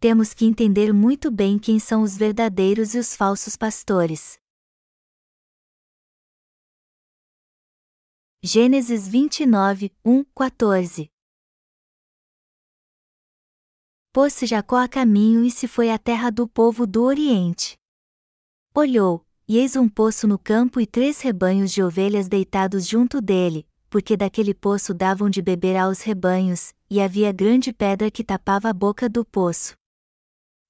temos que entender muito bem quem são os verdadeiros e os falsos pastores. Gênesis 29, 1, 14 Pôs-se Jacó a caminho e se foi à terra do povo do Oriente. Olhou, e eis um poço no campo e três rebanhos de ovelhas deitados junto dele, porque daquele poço davam de beber aos rebanhos, e havia grande pedra que tapava a boca do poço.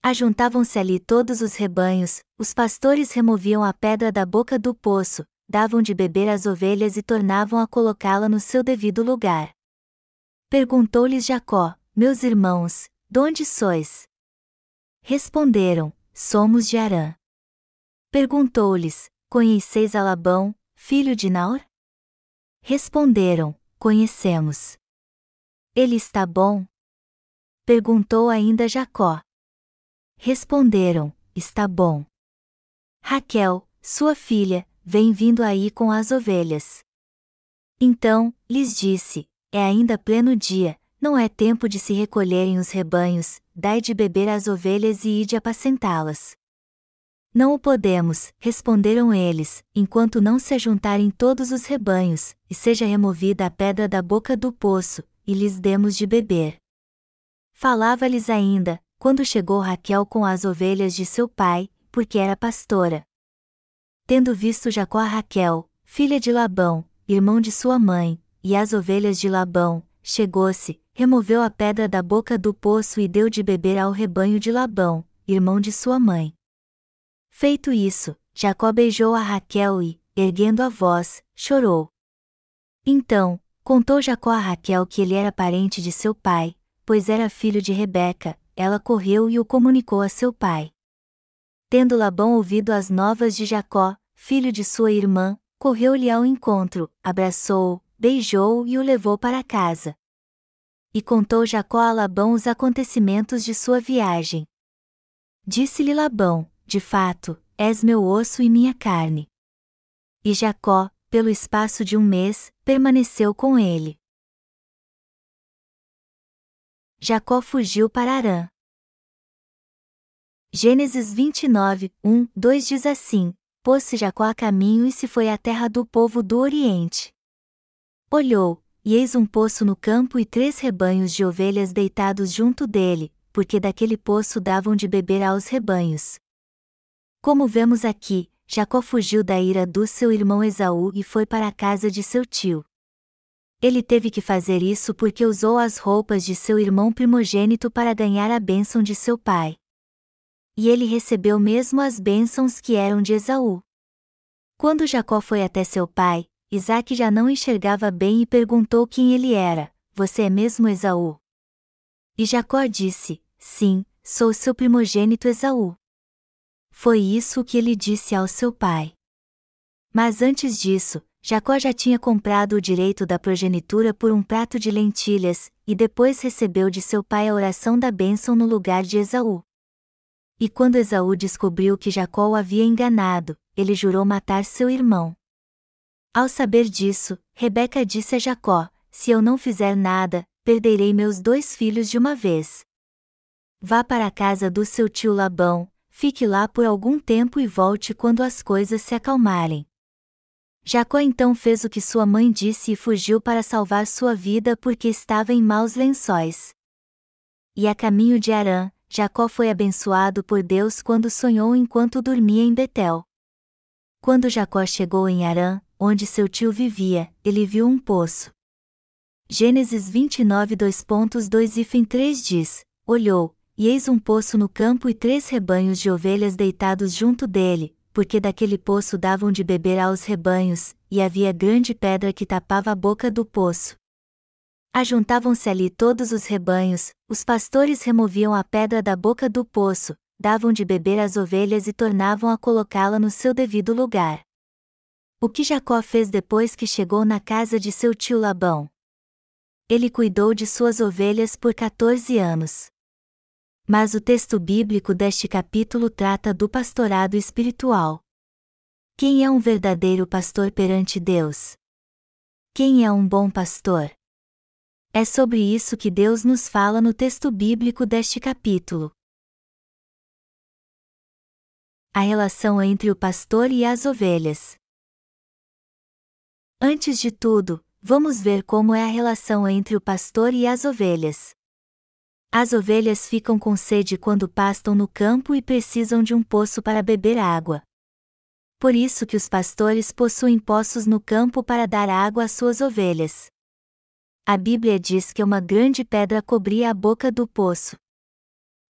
Ajuntavam-se ali todos os rebanhos, os pastores removiam a pedra da boca do poço, davam de beber às ovelhas e tornavam a colocá-la no seu devido lugar. Perguntou-lhes Jacó: Meus irmãos, de onde sois? Responderam: Somos de Arã. Perguntou-lhes: Conheceis a Labão, filho de Naor? Responderam: Conhecemos. Ele está bom? Perguntou ainda Jacó. Responderam: Está bom. Raquel, sua filha, vem vindo aí com as ovelhas. Então, lhes disse: É ainda pleno dia, não é tempo de se recolherem os rebanhos, dai de beber às ovelhas e ide apacentá-las. Não o podemos, responderam eles, enquanto não se ajuntarem todos os rebanhos, e seja removida a pedra da boca do poço, e lhes demos de beber. Falava-lhes ainda, quando chegou Raquel com as ovelhas de seu pai, porque era pastora. Tendo visto Jacó a Raquel, filha de Labão, irmão de sua mãe, e as ovelhas de Labão, chegou-se, removeu a pedra da boca do poço e deu de beber ao rebanho de Labão, irmão de sua mãe. Feito isso, Jacó beijou a Raquel e, erguendo a voz, chorou. Então, contou Jacó a Raquel que ele era parente de seu pai, pois era filho de Rebeca, ela correu e o comunicou a seu pai. Tendo Labão ouvido as novas de Jacó, filho de sua irmã, correu-lhe ao encontro, abraçou-o, beijou-o e o levou para casa. E contou Jacó a Labão os acontecimentos de sua viagem. Disse-lhe Labão: De fato, és meu osso e minha carne. E Jacó, pelo espaço de um mês, permaneceu com ele. Jacó fugiu para Arã. Gênesis 29, 1, 2 diz assim: Pôs-se Jacó a caminho e se foi à terra do povo do Oriente. Olhou, e eis um poço no campo e três rebanhos de ovelhas deitados junto dele, porque daquele poço davam de beber aos rebanhos. Como vemos aqui, Jacó fugiu da ira do seu irmão Esaú e foi para a casa de seu tio. Ele teve que fazer isso porque usou as roupas de seu irmão primogênito para ganhar a bênção de seu pai e ele recebeu mesmo as bênçãos que eram de Esaú. Quando Jacó foi até seu pai, Isaac já não enxergava bem e perguntou quem ele era: Você é mesmo Esaú? E Jacó disse: Sim, sou seu primogênito Esaú. Foi isso que ele disse ao seu pai. Mas antes disso, Jacó já tinha comprado o direito da progenitura por um prato de lentilhas, e depois recebeu de seu pai a oração da bênção no lugar de Esaú. E quando Esaú descobriu que Jacó o havia enganado, ele jurou matar seu irmão. Ao saber disso, Rebeca disse a Jacó: Se eu não fizer nada, perderei meus dois filhos de uma vez. Vá para a casa do seu tio Labão, fique lá por algum tempo e volte quando as coisas se acalmarem. Jacó então fez o que sua mãe disse e fugiu para salvar sua vida porque estava em maus lençóis. E a caminho de Arã, Jacó foi abençoado por Deus quando sonhou enquanto dormia em Betel. Quando Jacó chegou em Arã, onde seu tio vivia, ele viu um poço. Gênesis 29 2.2 e 3 diz: Olhou, e eis um poço no campo e três rebanhos de ovelhas deitados junto dele, porque daquele poço davam de beber aos rebanhos, e havia grande pedra que tapava a boca do poço. Ajuntavam-se ali todos os rebanhos, os pastores removiam a pedra da boca do poço, davam de beber às ovelhas e tornavam a colocá-la no seu devido lugar. O que Jacó fez depois que chegou na casa de seu tio Labão? Ele cuidou de suas ovelhas por 14 anos. Mas o texto bíblico deste capítulo trata do pastorado espiritual. Quem é um verdadeiro pastor perante Deus? Quem é um bom pastor? É sobre isso que Deus nos fala no texto bíblico deste capítulo. a relação entre o pastor e as ovelhas. Antes de tudo, vamos ver como é a relação entre o pastor e as ovelhas. As ovelhas ficam com sede quando pastam no campo e precisam de um poço para beber água. Por isso que os pastores possuem poços no campo para dar água às suas ovelhas. A Bíblia diz que uma grande pedra cobria a boca do poço.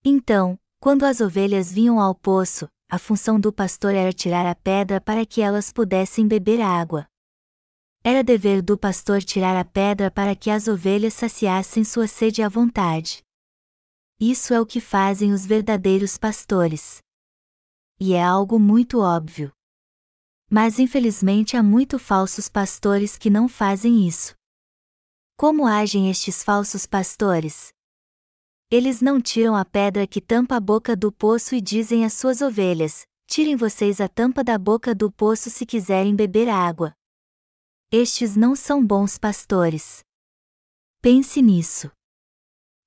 Então, quando as ovelhas vinham ao poço, a função do pastor era tirar a pedra para que elas pudessem beber água. Era dever do pastor tirar a pedra para que as ovelhas saciassem sua sede à vontade. Isso é o que fazem os verdadeiros pastores. E é algo muito óbvio. Mas infelizmente há muito falsos pastores que não fazem isso. Como agem estes falsos pastores? Eles não tiram a pedra que tampa a boca do poço e dizem às suas ovelhas: Tirem vocês a tampa da boca do poço se quiserem beber água. Estes não são bons pastores. Pense nisso.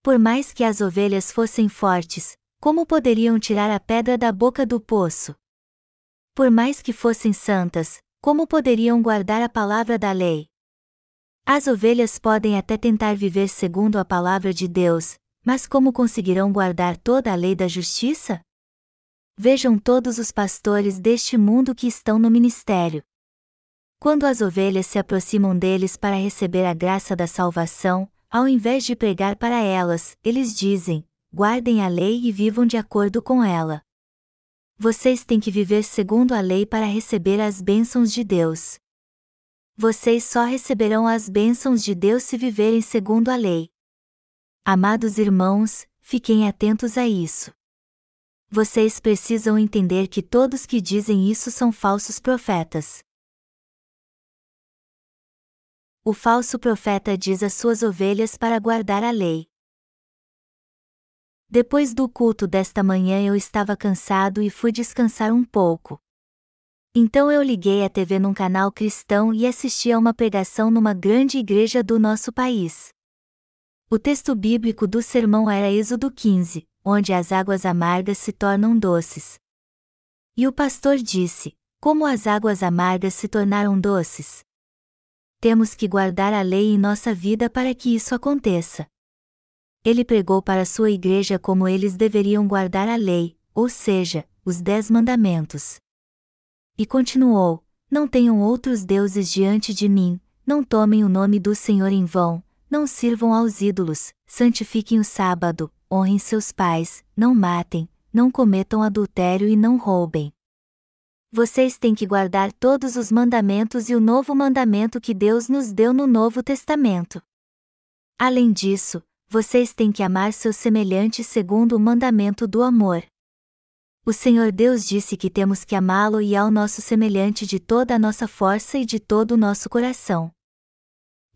Por mais que as ovelhas fossem fortes, como poderiam tirar a pedra da boca do poço? Por mais que fossem santas, como poderiam guardar a palavra da lei? As ovelhas podem até tentar viver segundo a palavra de Deus, mas como conseguirão guardar toda a lei da justiça? Vejam todos os pastores deste mundo que estão no ministério. Quando as ovelhas se aproximam deles para receber a graça da salvação, ao invés de pregar para elas, eles dizem: guardem a lei e vivam de acordo com ela. Vocês têm que viver segundo a lei para receber as bênçãos de Deus. Vocês só receberão as bênçãos de Deus se viverem segundo a lei. Amados irmãos, fiquem atentos a isso. Vocês precisam entender que todos que dizem isso são falsos profetas. O falso profeta diz às suas ovelhas para guardar a lei. Depois do culto desta manhã eu estava cansado e fui descansar um pouco. Então eu liguei a TV num canal cristão e assisti a uma pregação numa grande igreja do nosso país. O texto bíblico do sermão era Êxodo 15, onde as águas amargas se tornam doces. E o pastor disse: Como as águas amargas se tornaram doces? Temos que guardar a lei em nossa vida para que isso aconteça. Ele pregou para sua igreja como eles deveriam guardar a lei, ou seja, os dez mandamentos. E continuou: Não tenham outros deuses diante de mim, não tomem o nome do Senhor em vão, não sirvam aos ídolos, santifiquem o sábado, honrem seus pais, não matem, não cometam adultério e não roubem vocês têm que guardar todos os mandamentos e o novo mandamento que Deus nos deu no Novo Testamento. Além disso, vocês têm que amar seus semelhantes segundo o mandamento do amor. O Senhor Deus disse que temos que amá-lo e ao nosso semelhante de toda a nossa força e de todo o nosso coração.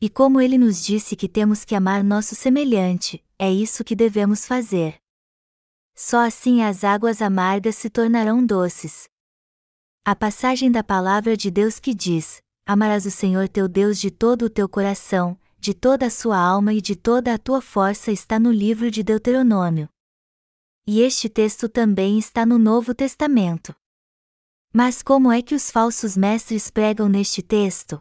E como ele nos disse que temos que amar nosso semelhante, é isso que devemos fazer. Só assim as águas amargas se tornarão doces. A passagem da palavra de Deus que diz: Amarás o Senhor teu Deus de todo o teu coração, de toda a sua alma e de toda a tua força está no livro de Deuteronômio. E este texto também está no Novo Testamento. Mas como é que os falsos mestres pregam neste texto?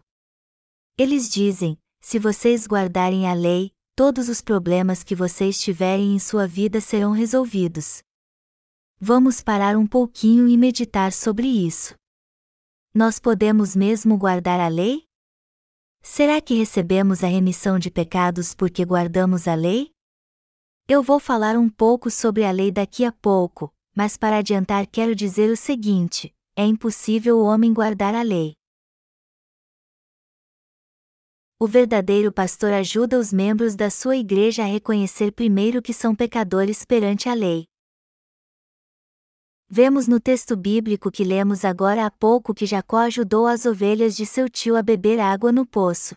Eles dizem: se vocês guardarem a lei, todos os problemas que vocês tiverem em sua vida serão resolvidos. Vamos parar um pouquinho e meditar sobre isso. Nós podemos mesmo guardar a lei? Será que recebemos a remissão de pecados porque guardamos a lei? Eu vou falar um pouco sobre a lei daqui a pouco, mas para adiantar quero dizer o seguinte: é impossível o homem guardar a lei. O verdadeiro pastor ajuda os membros da sua igreja a reconhecer primeiro que são pecadores perante a lei. Vemos no texto bíblico que lemos agora há pouco que Jacó ajudou as ovelhas de seu tio a beber água no poço.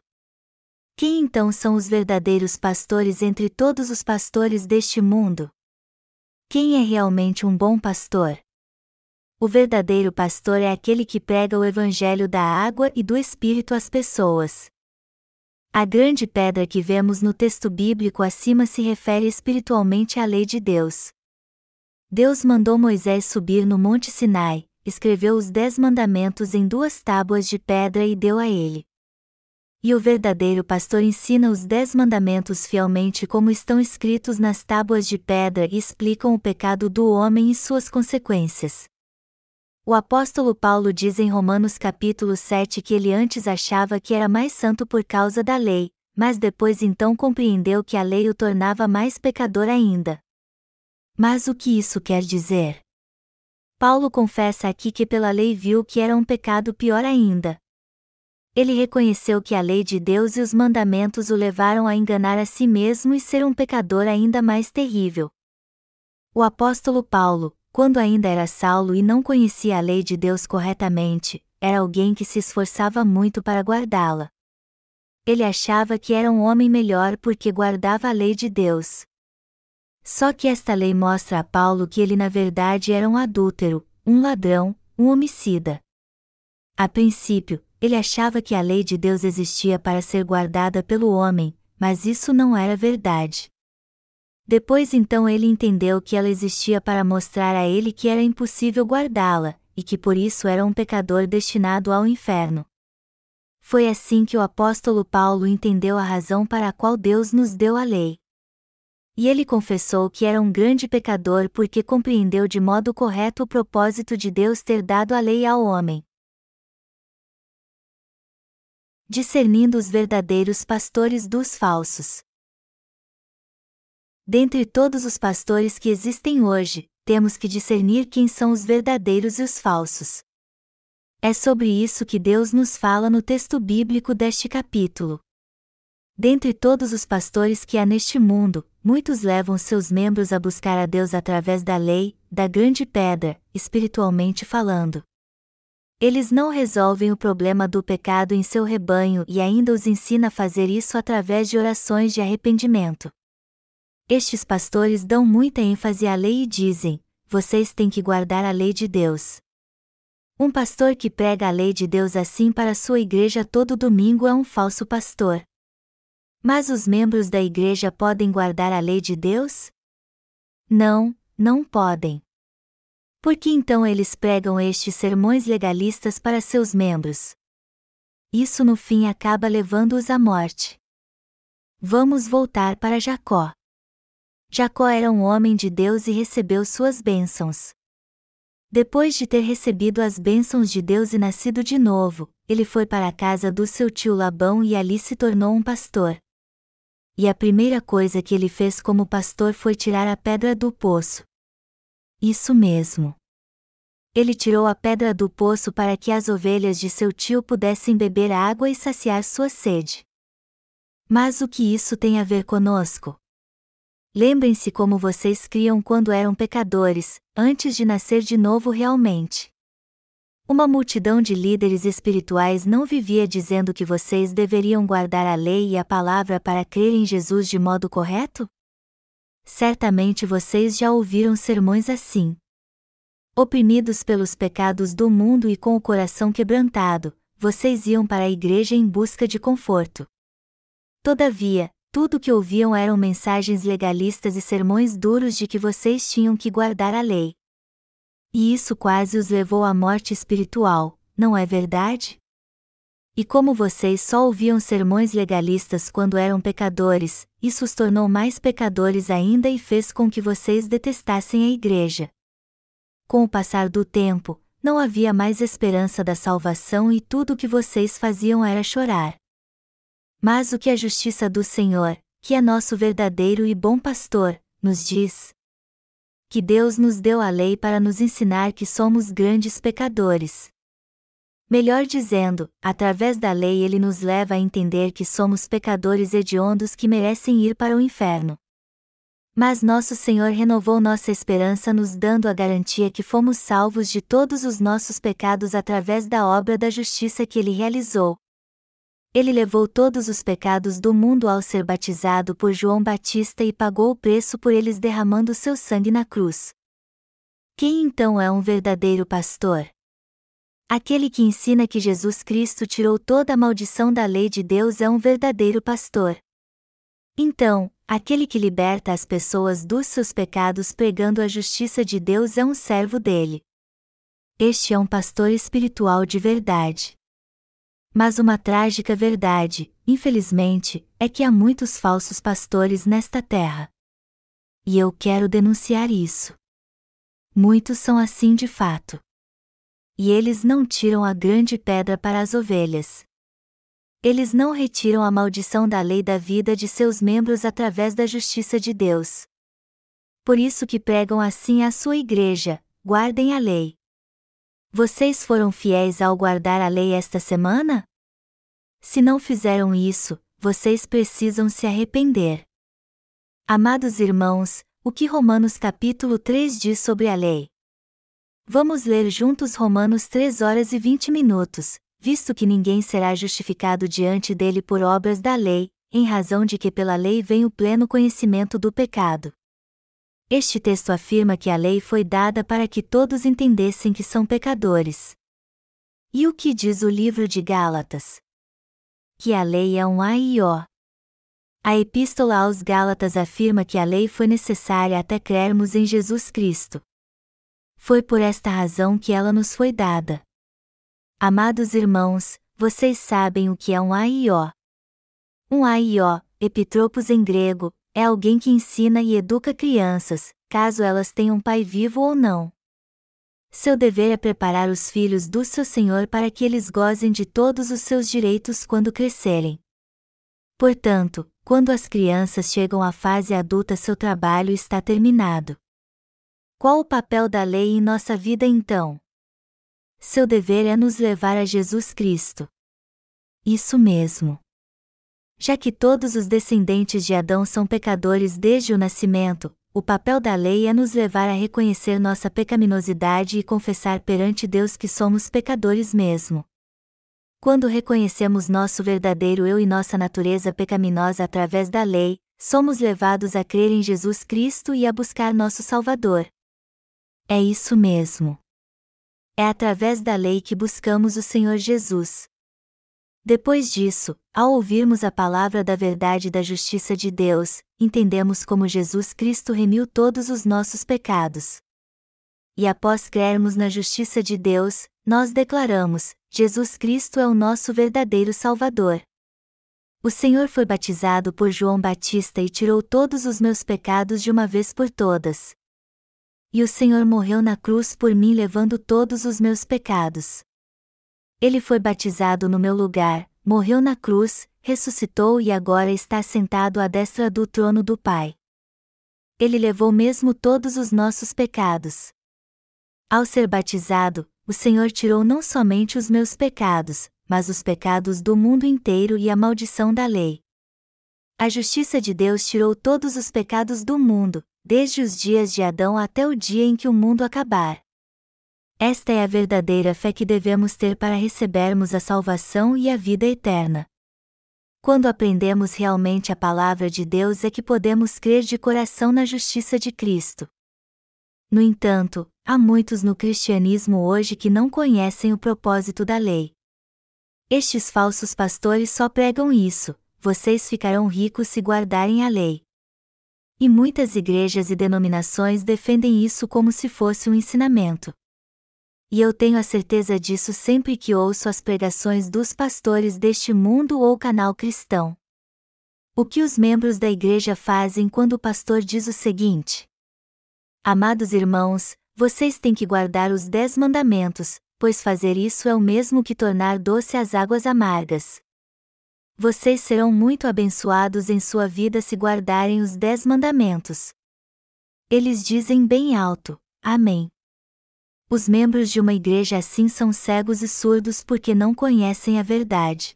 Quem então são os verdadeiros pastores entre todos os pastores deste mundo? Quem é realmente um bom pastor? O verdadeiro pastor é aquele que prega o evangelho da água e do espírito às pessoas. A grande pedra que vemos no texto bíblico acima se refere espiritualmente à lei de Deus. Deus mandou Moisés subir no Monte Sinai, escreveu os Dez Mandamentos em duas tábuas de pedra e deu a ele. E o verdadeiro pastor ensina os Dez Mandamentos fielmente como estão escritos nas tábuas de pedra e explicam o pecado do homem e suas consequências. O apóstolo Paulo diz em Romanos capítulo 7 que ele antes achava que era mais santo por causa da lei, mas depois então compreendeu que a lei o tornava mais pecador ainda. Mas o que isso quer dizer? Paulo confessa aqui que pela lei viu que era um pecado pior ainda. Ele reconheceu que a lei de Deus e os mandamentos o levaram a enganar a si mesmo e ser um pecador ainda mais terrível. O apóstolo Paulo, quando ainda era Saulo e não conhecia a lei de Deus corretamente, era alguém que se esforçava muito para guardá-la. Ele achava que era um homem melhor porque guardava a lei de Deus. Só que esta lei mostra a Paulo que ele na verdade era um adúltero, um ladrão, um homicida. A princípio, ele achava que a lei de Deus existia para ser guardada pelo homem, mas isso não era verdade. Depois então ele entendeu que ela existia para mostrar a ele que era impossível guardá-la, e que por isso era um pecador destinado ao inferno. Foi assim que o apóstolo Paulo entendeu a razão para a qual Deus nos deu a lei. E ele confessou que era um grande pecador porque compreendeu de modo correto o propósito de Deus ter dado a lei ao homem discernindo os verdadeiros pastores dos falsos. Dentre todos os pastores que existem hoje, temos que discernir quem são os verdadeiros e os falsos. É sobre isso que Deus nos fala no texto bíblico deste capítulo. Dentre todos os pastores que há neste mundo, muitos levam seus membros a buscar a Deus através da lei, da grande pedra, espiritualmente falando. Eles não resolvem o problema do pecado em seu rebanho e ainda os ensina a fazer isso através de orações de arrependimento. Estes pastores dão muita ênfase à lei e dizem: vocês têm que guardar a lei de Deus. Um pastor que prega a lei de Deus assim para sua igreja todo domingo é um falso pastor. Mas os membros da igreja podem guardar a lei de Deus? Não, não podem. Por que então eles pregam estes sermões legalistas para seus membros? Isso no fim acaba levando-os à morte. Vamos voltar para Jacó. Jacó era um homem de Deus e recebeu suas bênçãos. Depois de ter recebido as bênçãos de Deus e nascido de novo, ele foi para a casa do seu tio Labão e ali se tornou um pastor. E a primeira coisa que ele fez como pastor foi tirar a pedra do poço. Isso mesmo. Ele tirou a pedra do poço para que as ovelhas de seu tio pudessem beber água e saciar sua sede. Mas o que isso tem a ver conosco? Lembrem-se como vocês criam quando eram pecadores, antes de nascer de novo realmente. Uma multidão de líderes espirituais não vivia dizendo que vocês deveriam guardar a lei e a palavra para crer em Jesus de modo correto? Certamente vocês já ouviram sermões assim. Oprimidos pelos pecados do mundo e com o coração quebrantado, vocês iam para a igreja em busca de conforto. Todavia, tudo o que ouviam eram mensagens legalistas e sermões duros de que vocês tinham que guardar a lei. E isso quase os levou à morte espiritual, não é verdade? E como vocês só ouviam sermões legalistas quando eram pecadores, isso os tornou mais pecadores ainda e fez com que vocês detestassem a igreja. Com o passar do tempo, não havia mais esperança da salvação e tudo o que vocês faziam era chorar. Mas o que a justiça do Senhor, que é nosso verdadeiro e bom pastor, nos diz? Que Deus nos deu a lei para nos ensinar que somos grandes pecadores. Melhor dizendo, através da lei ele nos leva a entender que somos pecadores hediondos que merecem ir para o inferno. Mas nosso Senhor renovou nossa esperança nos dando a garantia que fomos salvos de todos os nossos pecados através da obra da justiça que ele realizou. Ele levou todos os pecados do mundo ao ser batizado por João Batista e pagou o preço por eles derramando seu sangue na cruz. Quem então é um verdadeiro pastor? Aquele que ensina que Jesus Cristo tirou toda a maldição da lei de Deus é um verdadeiro pastor. Então, aquele que liberta as pessoas dos seus pecados pregando a justiça de Deus é um servo dele. Este é um pastor espiritual de verdade. Mas uma trágica verdade, infelizmente, é que há muitos falsos pastores nesta terra. E eu quero denunciar isso. Muitos são assim de fato. E eles não tiram a grande pedra para as ovelhas. Eles não retiram a maldição da lei da vida de seus membros através da justiça de Deus. Por isso que pregam assim à sua igreja: guardem a lei. Vocês foram fiéis ao guardar a lei esta semana? Se não fizeram isso, vocês precisam se arrepender. Amados irmãos, o que Romanos capítulo 3 diz sobre a lei? Vamos ler juntos Romanos 3 horas e 20 minutos, visto que ninguém será justificado diante dele por obras da lei, em razão de que pela lei vem o pleno conhecimento do pecado. Este texto afirma que a lei foi dada para que todos entendessem que são pecadores. E o que diz o livro de Gálatas? Que a lei é um A-I-O. A Epístola aos Gálatas afirma que a lei foi necessária até crermos em Jesus Cristo. Foi por esta razão que ela nos foi dada. Amados irmãos, vocês sabem o que é um A-I-O. Um A-I-O, epitropos em grego, é alguém que ensina e educa crianças, caso elas tenham pai vivo ou não. Seu dever é preparar os filhos do seu Senhor para que eles gozem de todos os seus direitos quando crescerem. Portanto, quando as crianças chegam à fase adulta, seu trabalho está terminado. Qual o papel da lei em nossa vida então? Seu dever é nos levar a Jesus Cristo. Isso mesmo. Já que todos os descendentes de Adão são pecadores desde o nascimento, o papel da lei é nos levar a reconhecer nossa pecaminosidade e confessar perante Deus que somos pecadores mesmo. Quando reconhecemos nosso verdadeiro eu e nossa natureza pecaminosa através da lei, somos levados a crer em Jesus Cristo e a buscar nosso Salvador. É isso mesmo. É através da lei que buscamos o Senhor Jesus. Depois disso, ao ouvirmos a palavra da verdade e da justiça de Deus, entendemos como Jesus Cristo remiu todos os nossos pecados. E após crermos na justiça de Deus, nós declaramos: Jesus Cristo é o nosso verdadeiro Salvador. O Senhor foi batizado por João Batista e tirou todos os meus pecados de uma vez por todas. E o Senhor morreu na cruz por mim levando todos os meus pecados. Ele foi batizado no meu lugar, morreu na cruz, ressuscitou e agora está sentado à destra do trono do Pai. Ele levou mesmo todos os nossos pecados. Ao ser batizado, o Senhor tirou não somente os meus pecados, mas os pecados do mundo inteiro e a maldição da lei. A justiça de Deus tirou todos os pecados do mundo, desde os dias de Adão até o dia em que o mundo acabar. Esta é a verdadeira fé que devemos ter para recebermos a salvação e a vida eterna. Quando aprendemos realmente a palavra de Deus é que podemos crer de coração na justiça de Cristo. No entanto, há muitos no cristianismo hoje que não conhecem o propósito da lei. Estes falsos pastores só pregam isso: vocês ficarão ricos se guardarem a lei. E muitas igrejas e denominações defendem isso como se fosse um ensinamento e eu tenho a certeza disso sempre que ouço as pregações dos pastores deste mundo ou canal cristão. O que os membros da igreja fazem quando o pastor diz o seguinte: Amados irmãos, vocês têm que guardar os dez mandamentos, pois fazer isso é o mesmo que tornar doce as águas amargas. Vocês serão muito abençoados em sua vida se guardarem os dez mandamentos. Eles dizem bem alto: Amém. Os membros de uma igreja assim são cegos e surdos porque não conhecem a verdade.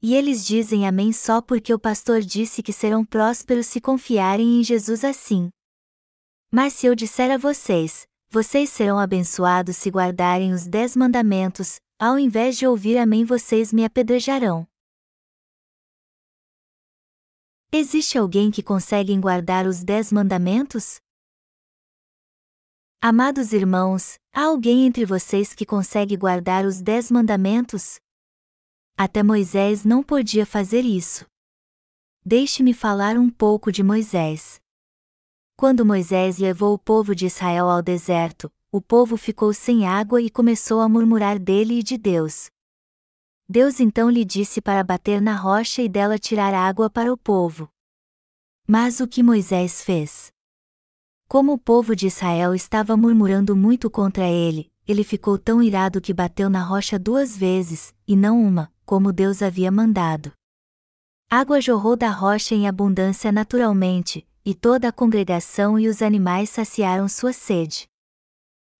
E eles dizem amém só porque o pastor disse que serão prósperos se confiarem em Jesus assim. Mas se eu disser a vocês, vocês serão abençoados se guardarem os dez mandamentos, ao invés de ouvir amém vocês me apedrejarão. Existe alguém que consegue guardar os dez mandamentos? Amados irmãos, há alguém entre vocês que consegue guardar os dez mandamentos? Até Moisés não podia fazer isso. Deixe-me falar um pouco de Moisés. Quando Moisés levou o povo de Israel ao deserto, o povo ficou sem água e começou a murmurar dele e de Deus. Deus então lhe disse para bater na rocha e dela tirar água para o povo. Mas o que Moisés fez? Como o povo de Israel estava murmurando muito contra ele, ele ficou tão irado que bateu na rocha duas vezes, e não uma, como Deus havia mandado. Água jorrou da rocha em abundância naturalmente, e toda a congregação e os animais saciaram sua sede.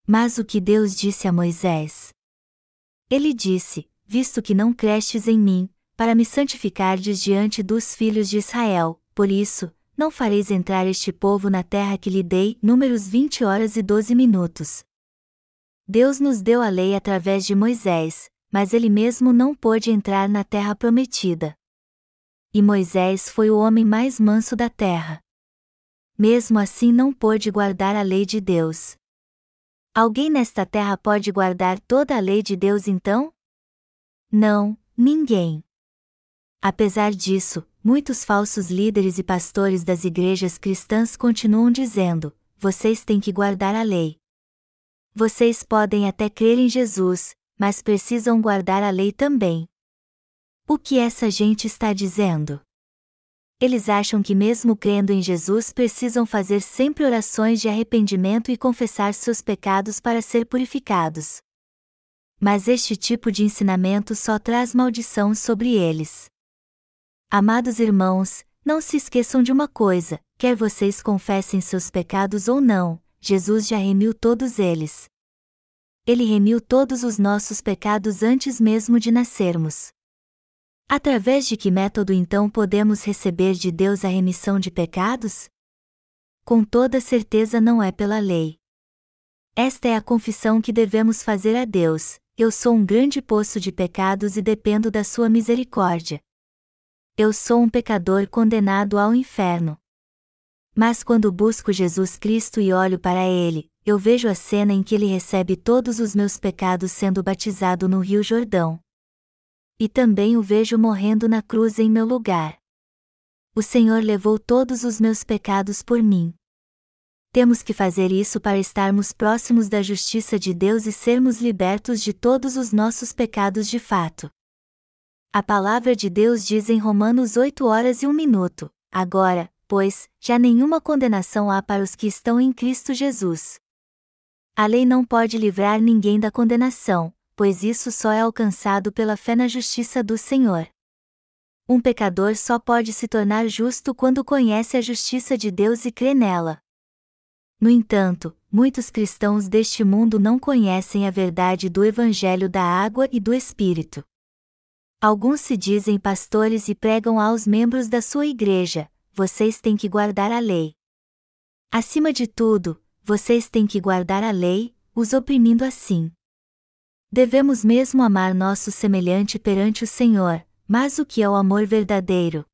Mas o que Deus disse a Moisés? Ele disse: Visto que não crestes em mim, para me santificardes diante dos filhos de Israel, por isso, não fareis entrar este povo na terra que lhe dei. Números 20 horas e 12 minutos. Deus nos deu a lei através de Moisés, mas ele mesmo não pôde entrar na terra prometida. E Moisés foi o homem mais manso da terra mesmo assim não pôde guardar a lei de Deus. Alguém nesta terra pode guardar toda a lei de Deus então? Não, ninguém. Apesar disso, muitos falsos líderes e pastores das igrejas cristãs continuam dizendo: vocês têm que guardar a lei. Vocês podem até crer em Jesus, mas precisam guardar a lei também. O que essa gente está dizendo? Eles acham que, mesmo crendo em Jesus, precisam fazer sempre orações de arrependimento e confessar seus pecados para ser purificados. Mas este tipo de ensinamento só traz maldição sobre eles. Amados irmãos, não se esqueçam de uma coisa: quer vocês confessem seus pecados ou não, Jesus já remiu todos eles. Ele remiu todos os nossos pecados antes mesmo de nascermos. Através de que método então podemos receber de Deus a remissão de pecados? Com toda certeza não é pela lei. Esta é a confissão que devemos fazer a Deus: eu sou um grande poço de pecados e dependo da sua misericórdia. Eu sou um pecador condenado ao inferno. Mas quando busco Jesus Cristo e olho para ele, eu vejo a cena em que ele recebe todos os meus pecados sendo batizado no Rio Jordão. E também o vejo morrendo na cruz em meu lugar. O Senhor levou todos os meus pecados por mim. Temos que fazer isso para estarmos próximos da justiça de Deus e sermos libertos de todos os nossos pecados de fato. A palavra de Deus diz em Romanos 8 horas e 1 minuto: Agora, pois, já nenhuma condenação há para os que estão em Cristo Jesus. A lei não pode livrar ninguém da condenação, pois isso só é alcançado pela fé na justiça do Senhor. Um pecador só pode se tornar justo quando conhece a justiça de Deus e crê nela. No entanto, muitos cristãos deste mundo não conhecem a verdade do Evangelho da água e do Espírito. Alguns se dizem pastores e pregam aos membros da sua igreja: vocês têm que guardar a lei. Acima de tudo, vocês têm que guardar a lei, os oprimindo assim. Devemos mesmo amar nosso semelhante perante o Senhor, mas o que é o amor verdadeiro?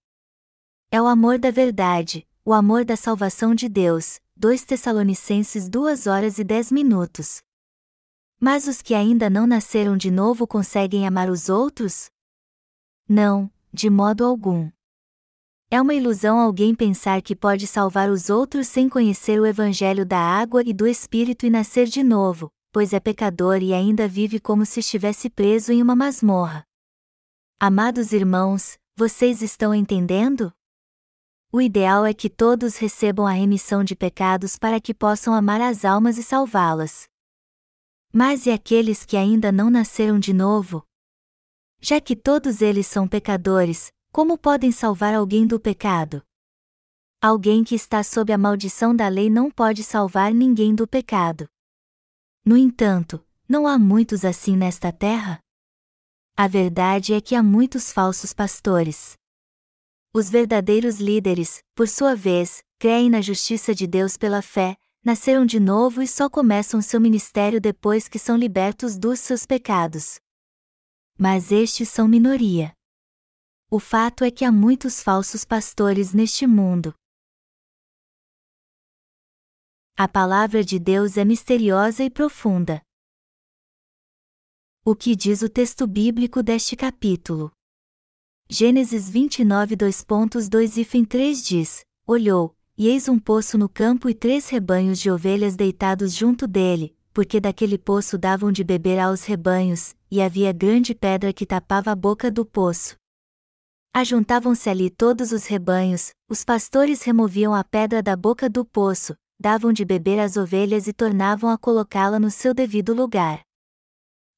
É o amor da verdade, o amor da salvação de Deus. 2 Tessalonicenses 2 horas e 10 minutos. Mas os que ainda não nasceram de novo conseguem amar os outros? Não, de modo algum. É uma ilusão alguém pensar que pode salvar os outros sem conhecer o Evangelho da água e do Espírito e nascer de novo, pois é pecador e ainda vive como se estivesse preso em uma masmorra. Amados irmãos, vocês estão entendendo? O ideal é que todos recebam a remissão de pecados para que possam amar as almas e salvá-las. Mas e aqueles que ainda não nasceram de novo? Já que todos eles são pecadores, como podem salvar alguém do pecado? Alguém que está sob a maldição da lei não pode salvar ninguém do pecado. No entanto, não há muitos assim nesta terra? A verdade é que há muitos falsos pastores. Os verdadeiros líderes, por sua vez, creem na justiça de Deus pela fé, nasceram de novo e só começam seu ministério depois que são libertos dos seus pecados. Mas estes são minoria. O fato é que há muitos falsos pastores neste mundo, a palavra de Deus é misteriosa e profunda. O que diz o texto bíblico deste capítulo? Gênesis 29 2.2 e 3 diz: Olhou, e eis um poço no campo e três rebanhos de ovelhas deitados junto dele, porque daquele poço davam de beber aos rebanhos, e havia grande pedra que tapava a boca do poço. Ajuntavam-se ali todos os rebanhos, os pastores removiam a pedra da boca do poço, davam de beber às ovelhas e tornavam a colocá-la no seu devido lugar.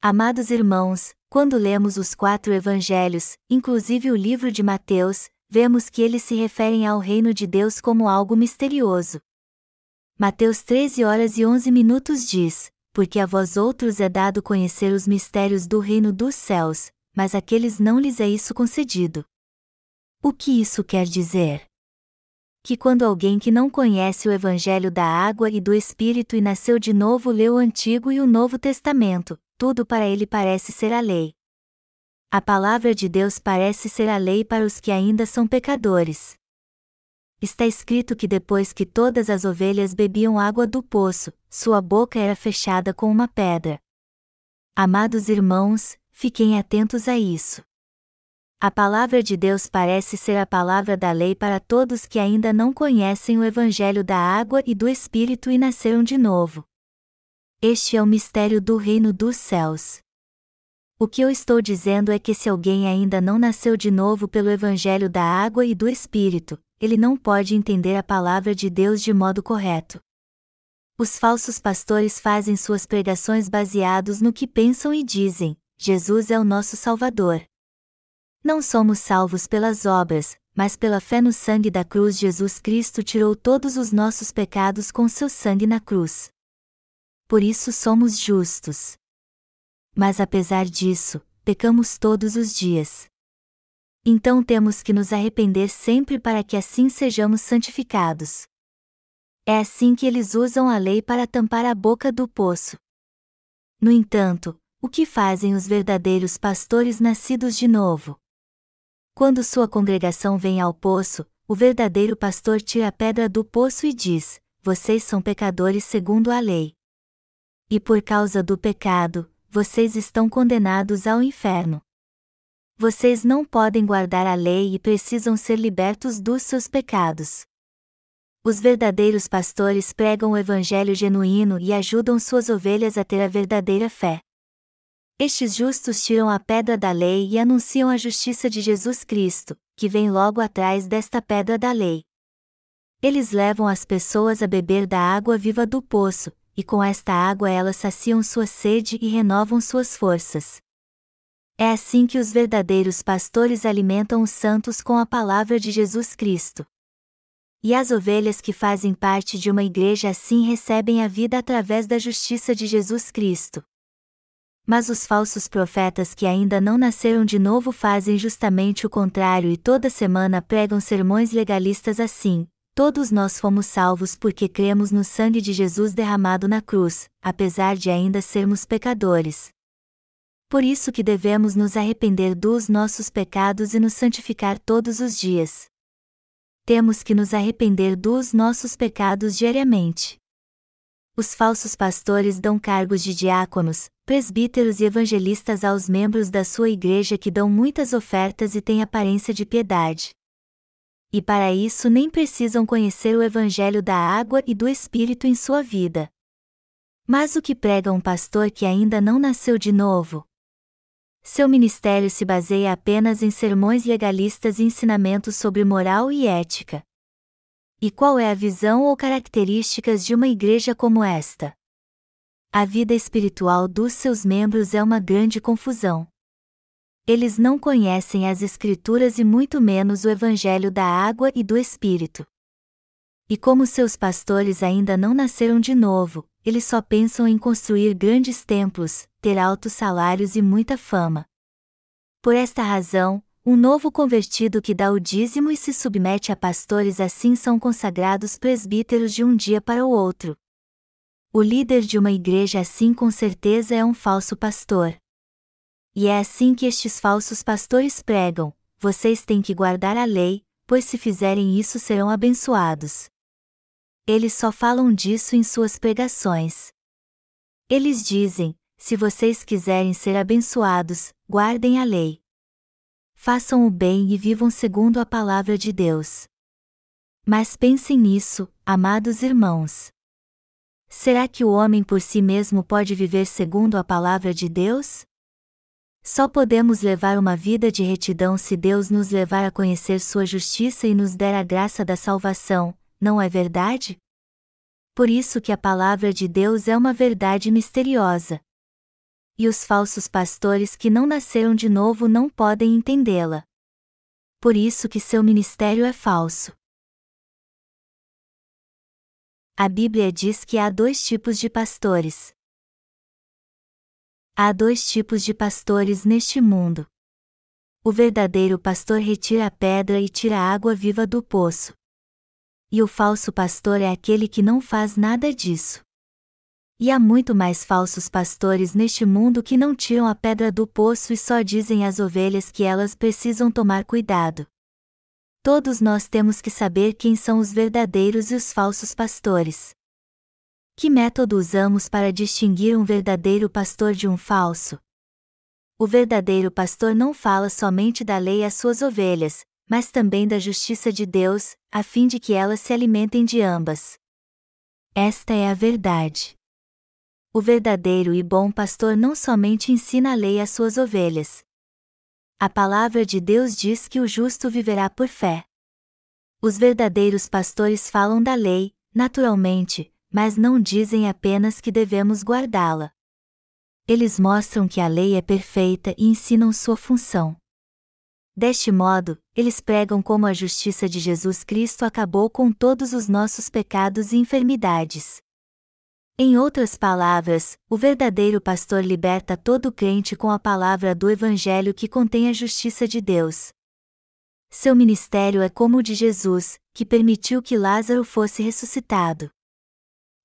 Amados irmãos, quando lemos os quatro evangelhos, inclusive o livro de Mateus, vemos que eles se referem ao reino de Deus como algo misterioso. Mateus 13 horas e 11 minutos diz: Porque a vós outros é dado conhecer os mistérios do reino dos céus, mas àqueles não lhes é isso concedido. O que isso quer dizer? que quando alguém que não conhece o Evangelho da água e do Espírito e nasceu de novo lê o Antigo e o Novo Testamento, tudo para ele parece ser a lei. A palavra de Deus parece ser a lei para os que ainda são pecadores. Está escrito que depois que todas as ovelhas bebiam água do poço, sua boca era fechada com uma pedra. Amados irmãos, fiquem atentos a isso. A palavra de Deus parece ser a palavra da lei para todos que ainda não conhecem o Evangelho da água e do Espírito e nasceram de novo. Este é o mistério do reino dos céus. O que eu estou dizendo é que se alguém ainda não nasceu de novo pelo Evangelho da água e do Espírito, ele não pode entender a palavra de Deus de modo correto. Os falsos pastores fazem suas pregações baseados no que pensam e dizem: Jesus é o nosso Salvador. Não somos salvos pelas obras, mas pela fé no sangue da cruz. Jesus Cristo tirou todos os nossos pecados com seu sangue na cruz. Por isso somos justos. Mas apesar disso, pecamos todos os dias. Então temos que nos arrepender sempre para que assim sejamos santificados. É assim que eles usam a lei para tampar a boca do poço. No entanto, o que fazem os verdadeiros pastores nascidos de novo? Quando sua congregação vem ao poço, o verdadeiro pastor tira a pedra do poço e diz: Vocês são pecadores segundo a lei. E por causa do pecado, vocês estão condenados ao inferno. Vocês não podem guardar a lei e precisam ser libertos dos seus pecados. Os verdadeiros pastores pregam o evangelho genuíno e ajudam suas ovelhas a ter a verdadeira fé. Estes justos tiram a pedra da lei e anunciam a justiça de Jesus Cristo, que vem logo atrás desta pedra da lei. Eles levam as pessoas a beber da água viva do poço, e com esta água elas saciam sua sede e renovam suas forças. É assim que os verdadeiros pastores alimentam os santos com a palavra de Jesus Cristo. E as ovelhas que fazem parte de uma igreja assim recebem a vida através da justiça de Jesus Cristo. Mas os falsos profetas que ainda não nasceram de novo fazem justamente o contrário e toda semana pregam sermões legalistas assim: todos nós fomos salvos porque cremos no sangue de Jesus derramado na cruz, apesar de ainda sermos pecadores. Por isso que devemos nos arrepender dos nossos pecados e nos santificar todos os dias. Temos que nos arrepender dos nossos pecados diariamente. Os falsos pastores dão cargos de diáconos, presbíteros e evangelistas aos membros da sua igreja que dão muitas ofertas e têm aparência de piedade. E para isso nem precisam conhecer o evangelho da água e do Espírito em sua vida. Mas o que prega um pastor que ainda não nasceu de novo? Seu ministério se baseia apenas em sermões legalistas e ensinamentos sobre moral e ética. E qual é a visão ou características de uma igreja como esta? a vida espiritual dos seus membros é uma grande confusão. Eles não conhecem as Escrituras e muito menos o Evangelho da água e do Espírito. E como seus pastores ainda não nasceram de novo, eles só pensam em construir grandes templos, ter altos salários e muita fama. Por esta razão, um novo convertido que dá o dízimo e se submete a pastores assim são consagrados presbíteros de um dia para o outro. O líder de uma igreja assim com certeza é um falso pastor. E é assim que estes falsos pastores pregam: vocês têm que guardar a lei, pois se fizerem isso serão abençoados. Eles só falam disso em suas pregações. Eles dizem: se vocês quiserem ser abençoados, guardem a lei. Façam o bem e vivam segundo a palavra de Deus. Mas pensem nisso, amados irmãos. Será que o homem por si mesmo pode viver segundo a palavra de Deus? Só podemos levar uma vida de retidão se Deus nos levar a conhecer Sua justiça e nos der a graça da salvação, não é verdade? Por isso que a palavra de Deus é uma verdade misteriosa. E os falsos pastores que não nasceram de novo não podem entendê-la. Por isso que seu ministério é falso. A Bíblia diz que há dois tipos de pastores. Há dois tipos de pastores neste mundo. O verdadeiro pastor retira a pedra e tira a água viva do poço. E o falso pastor é aquele que não faz nada disso. E há muito mais falsos pastores neste mundo que não tiram a pedra do poço e só dizem às ovelhas que elas precisam tomar cuidado. Todos nós temos que saber quem são os verdadeiros e os falsos pastores. Que método usamos para distinguir um verdadeiro pastor de um falso? O verdadeiro pastor não fala somente da lei às suas ovelhas, mas também da justiça de Deus, a fim de que elas se alimentem de ambas. Esta é a verdade. O verdadeiro e bom pastor não somente ensina a lei às suas ovelhas, a palavra de Deus diz que o justo viverá por fé. Os verdadeiros pastores falam da lei, naturalmente, mas não dizem apenas que devemos guardá-la. Eles mostram que a lei é perfeita e ensinam sua função. Deste modo, eles pregam como a justiça de Jesus Cristo acabou com todos os nossos pecados e enfermidades. Em outras palavras, o verdadeiro pastor liberta todo crente com a palavra do Evangelho que contém a justiça de Deus. Seu ministério é como o de Jesus, que permitiu que Lázaro fosse ressuscitado.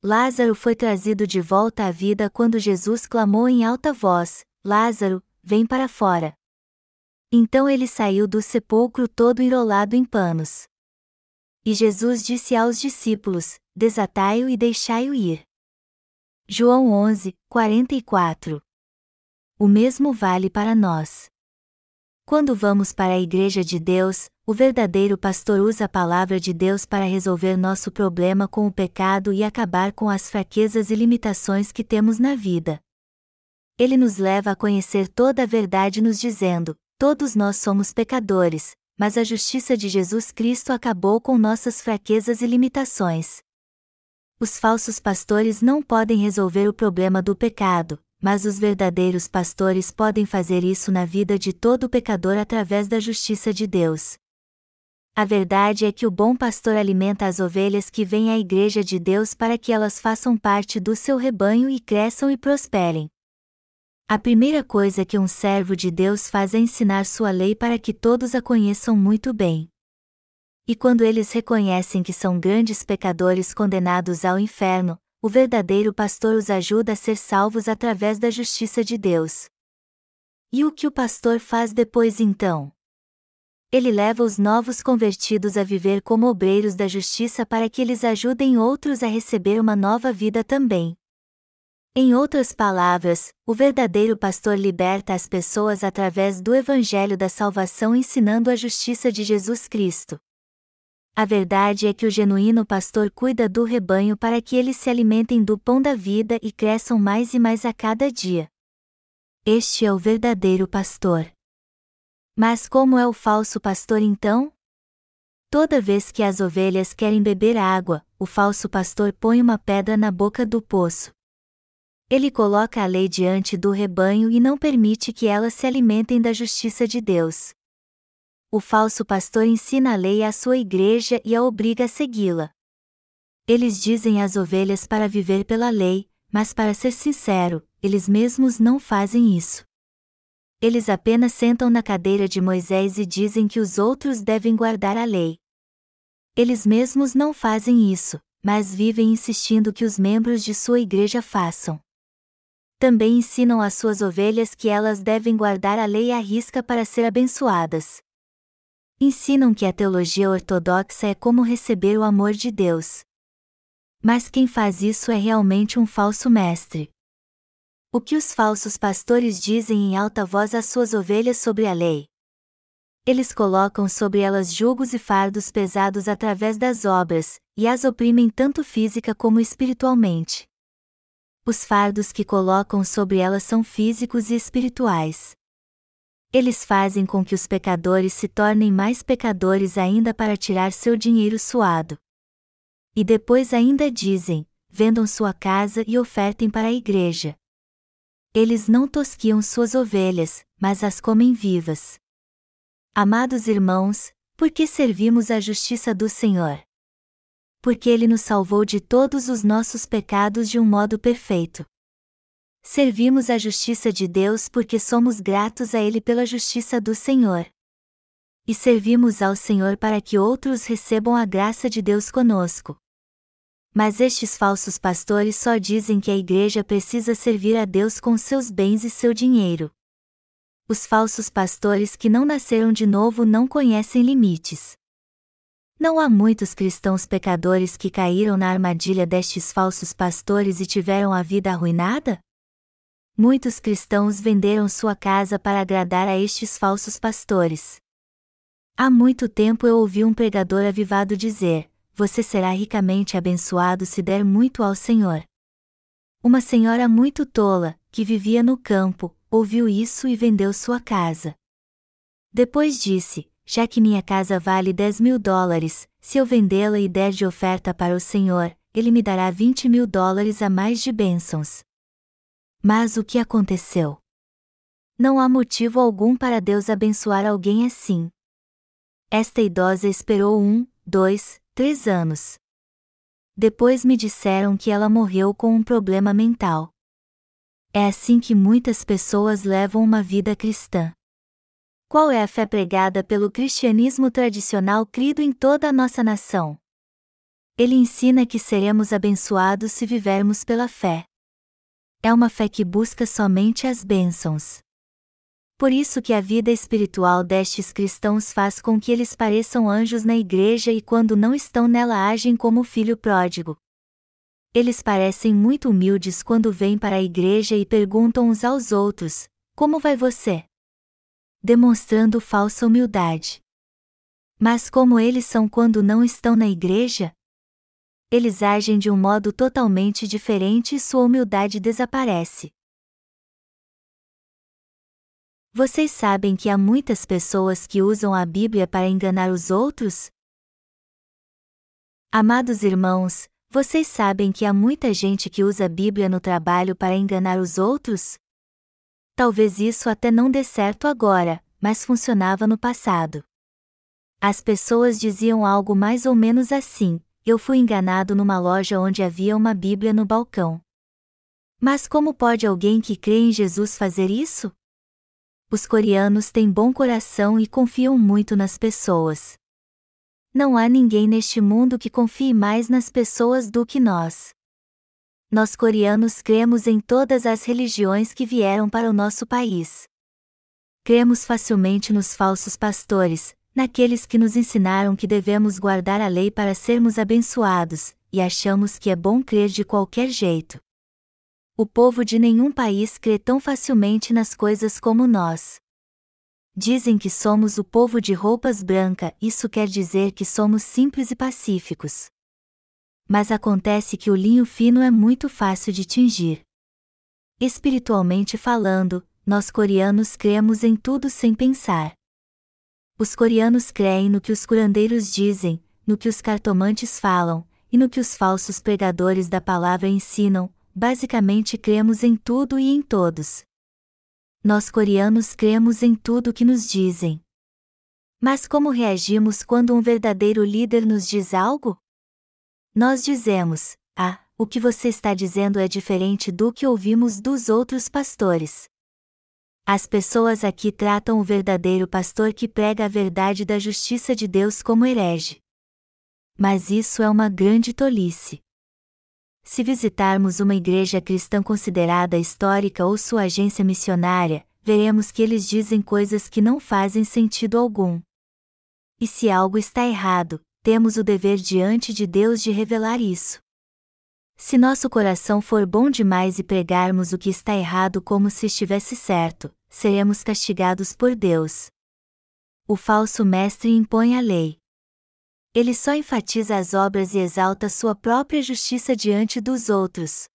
Lázaro foi trazido de volta à vida quando Jesus clamou em alta voz: Lázaro, vem para fora. Então ele saiu do sepulcro todo enrolado em panos. E Jesus disse aos discípulos: Desatai-o e deixai-o ir. João 11, 44. O mesmo vale para nós. Quando vamos para a Igreja de Deus, o verdadeiro pastor usa a palavra de Deus para resolver nosso problema com o pecado e acabar com as fraquezas e limitações que temos na vida. Ele nos leva a conhecer toda a verdade, nos dizendo: todos nós somos pecadores, mas a justiça de Jesus Cristo acabou com nossas fraquezas e limitações. Os falsos pastores não podem resolver o problema do pecado, mas os verdadeiros pastores podem fazer isso na vida de todo pecador através da justiça de Deus. A verdade é que o bom pastor alimenta as ovelhas que vêm à igreja de Deus para que elas façam parte do seu rebanho e cresçam e prosperem. A primeira coisa que um servo de Deus faz é ensinar sua lei para que todos a conheçam muito bem. E quando eles reconhecem que são grandes pecadores condenados ao inferno, o verdadeiro pastor os ajuda a ser salvos através da justiça de Deus. E o que o pastor faz depois então? Ele leva os novos convertidos a viver como obreiros da justiça para que eles ajudem outros a receber uma nova vida também. Em outras palavras, o verdadeiro pastor liberta as pessoas através do Evangelho da Salvação ensinando a justiça de Jesus Cristo. A verdade é que o genuíno pastor cuida do rebanho para que eles se alimentem do pão da vida e cresçam mais e mais a cada dia. Este é o verdadeiro pastor. Mas como é o falso pastor então? Toda vez que as ovelhas querem beber água, o falso pastor põe uma pedra na boca do poço. Ele coloca a lei diante do rebanho e não permite que elas se alimentem da justiça de Deus o falso pastor ensina a lei à sua igreja e a obriga a segui-la. Eles dizem às ovelhas para viver pela lei, mas para ser sincero, eles mesmos não fazem isso. Eles apenas sentam na cadeira de Moisés e dizem que os outros devem guardar a lei. Eles mesmos não fazem isso, mas vivem insistindo que os membros de sua igreja façam. Também ensinam às suas ovelhas que elas devem guardar a lei à risca para ser abençoadas ensinam que a teologia ortodoxa é como receber o amor de Deus. Mas quem faz isso é realmente um falso mestre. O que os falsos pastores dizem em alta voz às suas ovelhas sobre a lei? Eles colocam sobre elas julgos e fardos pesados através das obras, e as oprimem tanto física como espiritualmente. Os fardos que colocam sobre elas são físicos e espirituais. Eles fazem com que os pecadores se tornem mais pecadores ainda para tirar seu dinheiro suado. E depois ainda dizem: vendam sua casa e ofertem para a igreja. Eles não tosquiam suas ovelhas, mas as comem vivas. Amados irmãos, por que servimos a justiça do Senhor? Porque Ele nos salvou de todos os nossos pecados de um modo perfeito. Servimos a justiça de Deus porque somos gratos a Ele pela justiça do Senhor. E servimos ao Senhor para que outros recebam a graça de Deus conosco. Mas estes falsos pastores só dizem que a igreja precisa servir a Deus com seus bens e seu dinheiro. Os falsos pastores que não nasceram de novo não conhecem limites. Não há muitos cristãos pecadores que caíram na armadilha destes falsos pastores e tiveram a vida arruinada? Muitos cristãos venderam sua casa para agradar a estes falsos pastores. Há muito tempo eu ouvi um pregador avivado dizer: você será ricamente abençoado se der muito ao Senhor. Uma senhora muito tola, que vivia no campo, ouviu isso e vendeu sua casa. Depois disse: Já que minha casa vale 10 mil dólares, se eu vendê-la e der de oferta para o Senhor, ele me dará 20 mil dólares a mais de bênçãos. Mas o que aconteceu? Não há motivo algum para Deus abençoar alguém assim. Esta idosa esperou um, dois, três anos. Depois me disseram que ela morreu com um problema mental. É assim que muitas pessoas levam uma vida cristã. Qual é a fé pregada pelo cristianismo tradicional crido em toda a nossa nação? Ele ensina que seremos abençoados se vivermos pela fé. É uma fé que busca somente as bênçãos. Por isso que a vida espiritual destes cristãos faz com que eles pareçam anjos na igreja e quando não estão nela agem como filho pródigo. Eles parecem muito humildes quando vêm para a igreja e perguntam uns aos outros: Como vai você? Demonstrando falsa humildade. Mas como eles são quando não estão na igreja? Eles agem de um modo totalmente diferente e sua humildade desaparece. Vocês sabem que há muitas pessoas que usam a Bíblia para enganar os outros? Amados irmãos, vocês sabem que há muita gente que usa a Bíblia no trabalho para enganar os outros? Talvez isso até não dê certo agora, mas funcionava no passado. As pessoas diziam algo mais ou menos assim: Eu fui enganado numa loja onde havia uma Bíblia no balcão. Mas como pode alguém que crê em Jesus fazer isso? os coreanos têm bom coração e confiam muito nas pessoas. Não há ninguém neste mundo que confie mais nas pessoas do que nós. Nós coreanos cremos em todas as religiões que vieram para o nosso país. Cremos facilmente nos falsos pastores, naqueles que nos ensinaram que devemos guardar a lei para sermos abençoados, e achamos que é bom crer de qualquer jeito. O povo de nenhum país crê tão facilmente nas coisas como nós. Dizem que somos o povo de roupas brancas, isso quer dizer que somos simples e pacíficos. Mas acontece que o linho fino é muito fácil de tingir. Espiritualmente falando, nós coreanos cremos em tudo sem pensar. Os coreanos creem no que os curandeiros dizem, no que os cartomantes falam, e no que os falsos pregadores da palavra ensinam, basicamente cremos em tudo e em todos. Nós coreanos cremos em tudo que nos dizem. Mas como reagimos quando um verdadeiro líder nos diz algo? Nós dizemos: Ah, o que você está dizendo é diferente do que ouvimos dos outros pastores. As pessoas aqui tratam o verdadeiro pastor que prega a verdade da justiça de Deus como herege. Mas isso é uma grande tolice. Se visitarmos uma igreja cristã considerada histórica ou sua agência missionária, veremos que eles dizem coisas que não fazem sentido algum. E se algo está errado, temos o dever diante de Deus de revelar isso. Se nosso coração for bom demais e pregarmos o que está errado como se estivesse certo, seremos castigados por Deus. O falso mestre impõe a lei. Ele só enfatiza as obras e exalta sua própria justiça diante dos outros.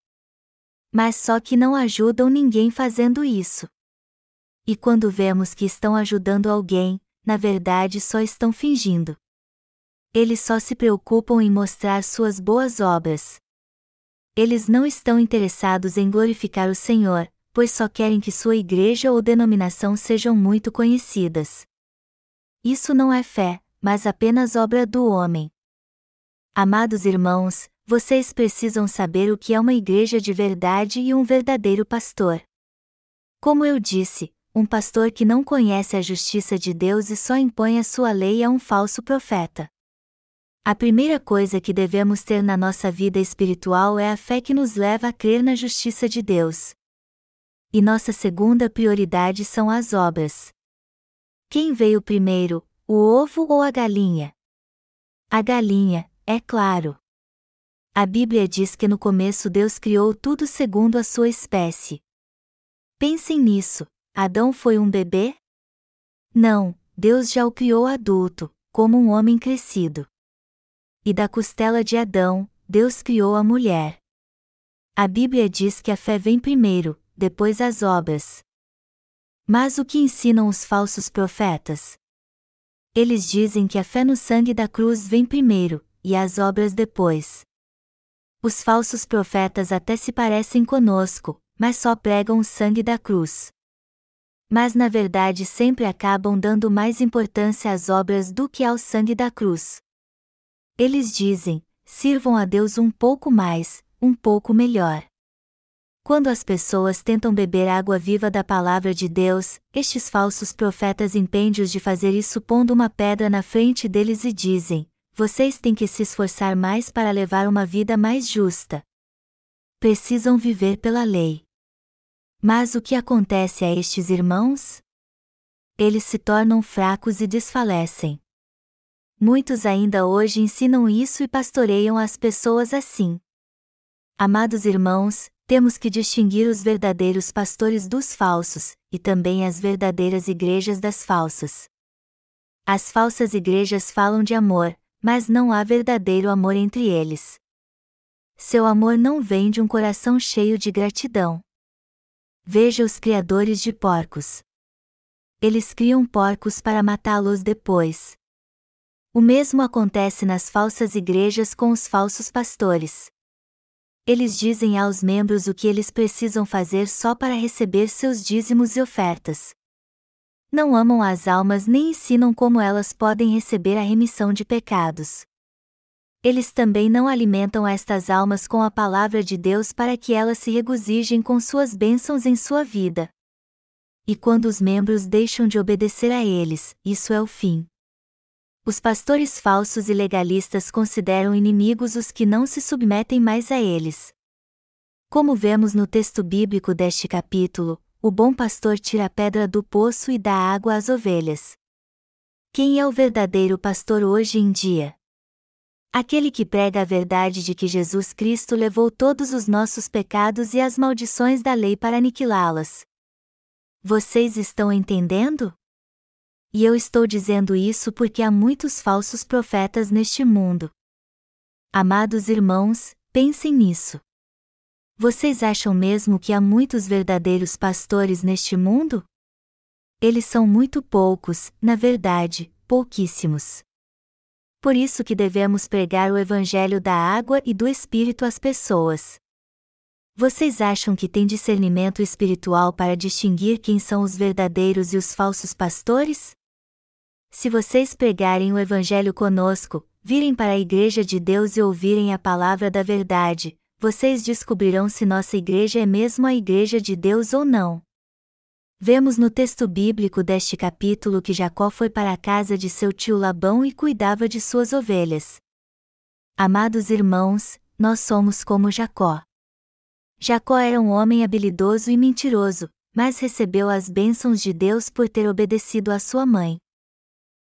Mas só que não ajudam ninguém fazendo isso. E quando vemos que estão ajudando alguém, na verdade só estão fingindo. Eles só se preocupam em mostrar suas boas obras. Eles não estão interessados em glorificar o Senhor, pois só querem que sua igreja ou denominação sejam muito conhecidas. Isso não é fé, mas apenas obra do homem. Amados irmãos, vocês precisam saber o que é uma igreja de verdade e um verdadeiro pastor. Como eu disse, um pastor que não conhece a justiça de Deus e só impõe a sua lei é um falso profeta. A primeira coisa que devemos ter na nossa vida espiritual é a fé que nos leva a crer na justiça de Deus. E nossa segunda prioridade são as obras. Quem veio primeiro, o ovo ou a galinha? A galinha, é claro. A Bíblia diz que no começo Deus criou tudo segundo a sua espécie. Pensem nisso: Adão foi um bebê? Não, Deus já o criou adulto, como um homem crescido. E da costela de Adão, Deus criou a mulher. A Bíblia diz que a fé vem primeiro, depois as obras. Mas o que ensinam os falsos profetas? Eles dizem que a fé no sangue da cruz vem primeiro, e as obras depois. Os falsos profetas até se parecem conosco, mas só pregam o sangue da cruz. Mas na verdade sempre acabam dando mais importância às obras do que ao sangue da cruz. Eles dizem: sirvam a Deus um pouco mais, um pouco melhor. Quando as pessoas tentam beber água viva da palavra de Deus, estes falsos profetas impedem-os de fazer isso pondo uma pedra na frente deles e dizem: vocês têm que se esforçar mais para levar uma vida mais justa. Precisam viver pela lei. Mas o que acontece a estes irmãos? Eles se tornam fracos e desfalecem. Muitos ainda hoje ensinam isso e pastoreiam as pessoas assim. Amados irmãos, temos que distinguir os verdadeiros pastores dos falsos, e também as verdadeiras igrejas das falsas. As falsas igrejas falam de amor, mas não há verdadeiro amor entre eles. Seu amor não vem de um coração cheio de gratidão. Veja os criadores de porcos. Eles criam porcos para matá-los depois. O mesmo acontece nas falsas igrejas com os falsos pastores. Eles dizem aos membros o que eles precisam fazer só para receber seus dízimos e ofertas não amam as almas nem ensinam como elas podem receber a remissão de pecados. Eles também não alimentam estas almas com a palavra de Deus para que elas se regozijem com suas bênçãos em sua vida. E quando os membros deixam de obedecer a eles, isso é o fim. Os pastores falsos e legalistas consideram inimigos os que não se submetem mais a eles. Como vemos no texto bíblico deste capítulo, o bom pastor tira a pedra do poço e dá água às ovelhas. Quem é o verdadeiro pastor hoje em dia? Aquele que prega a verdade de que Jesus Cristo levou todos os nossos pecados e as maldições da lei para aniquilá-las. Vocês estão entendendo? E eu estou dizendo isso porque há muitos falsos profetas neste mundo. Amados irmãos, pensem nisso. Vocês acham mesmo que há muitos verdadeiros pastores neste mundo? Eles são muito poucos, na verdade, pouquíssimos. Por isso que devemos pregar o evangelho da água e do espírito às pessoas. Vocês acham que têm discernimento espiritual para distinguir quem são os verdadeiros e os falsos pastores? Se vocês pregarem o evangelho conosco, virem para a igreja de Deus e ouvirem a palavra da verdade, vocês descobrirão se nossa igreja é mesmo a igreja de Deus ou não. Vemos no texto bíblico deste capítulo que Jacó foi para a casa de seu tio Labão e cuidava de suas ovelhas. Amados irmãos, nós somos como Jacó. Jacó era um homem habilidoso e mentiroso, mas recebeu as bênçãos de Deus por ter obedecido à sua mãe.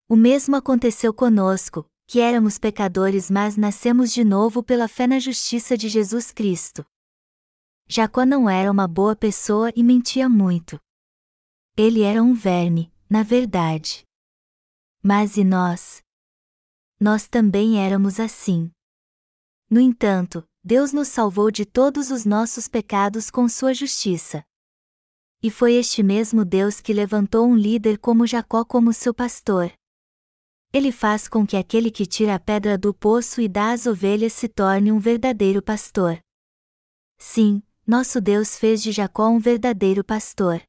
O mesmo aconteceu conosco, que éramos pecadores mas nascemos de novo pela fé na justiça de Jesus Cristo. Jacó não era uma boa pessoa e mentia muito. Ele era um verme, na verdade. Mas e nós? Nós também éramos assim. No entanto, Deus nos salvou de todos os nossos pecados com sua justiça. E foi este mesmo Deus que levantou um líder como Jacó como seu pastor. Ele faz com que aquele que tira a pedra do poço e dá às ovelhas se torne um verdadeiro pastor. Sim, nosso Deus fez de Jacó um verdadeiro pastor.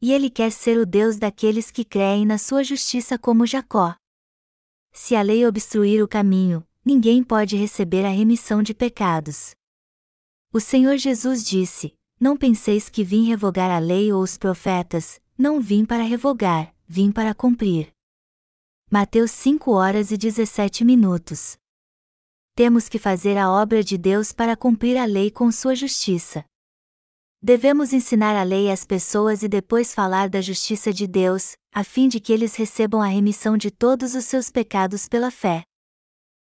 E ele quer ser o Deus daqueles que creem na sua justiça como Jacó. Se a lei obstruir o caminho, ninguém pode receber a remissão de pecados. O Senhor Jesus disse: Não penseis que vim revogar a lei ou os profetas, não vim para revogar, vim para cumprir. Mateus 5 horas e 17 minutos. Temos que fazer a obra de Deus para cumprir a lei com sua justiça. Devemos ensinar a lei às pessoas e depois falar da justiça de Deus, a fim de que eles recebam a remissão de todos os seus pecados pela fé.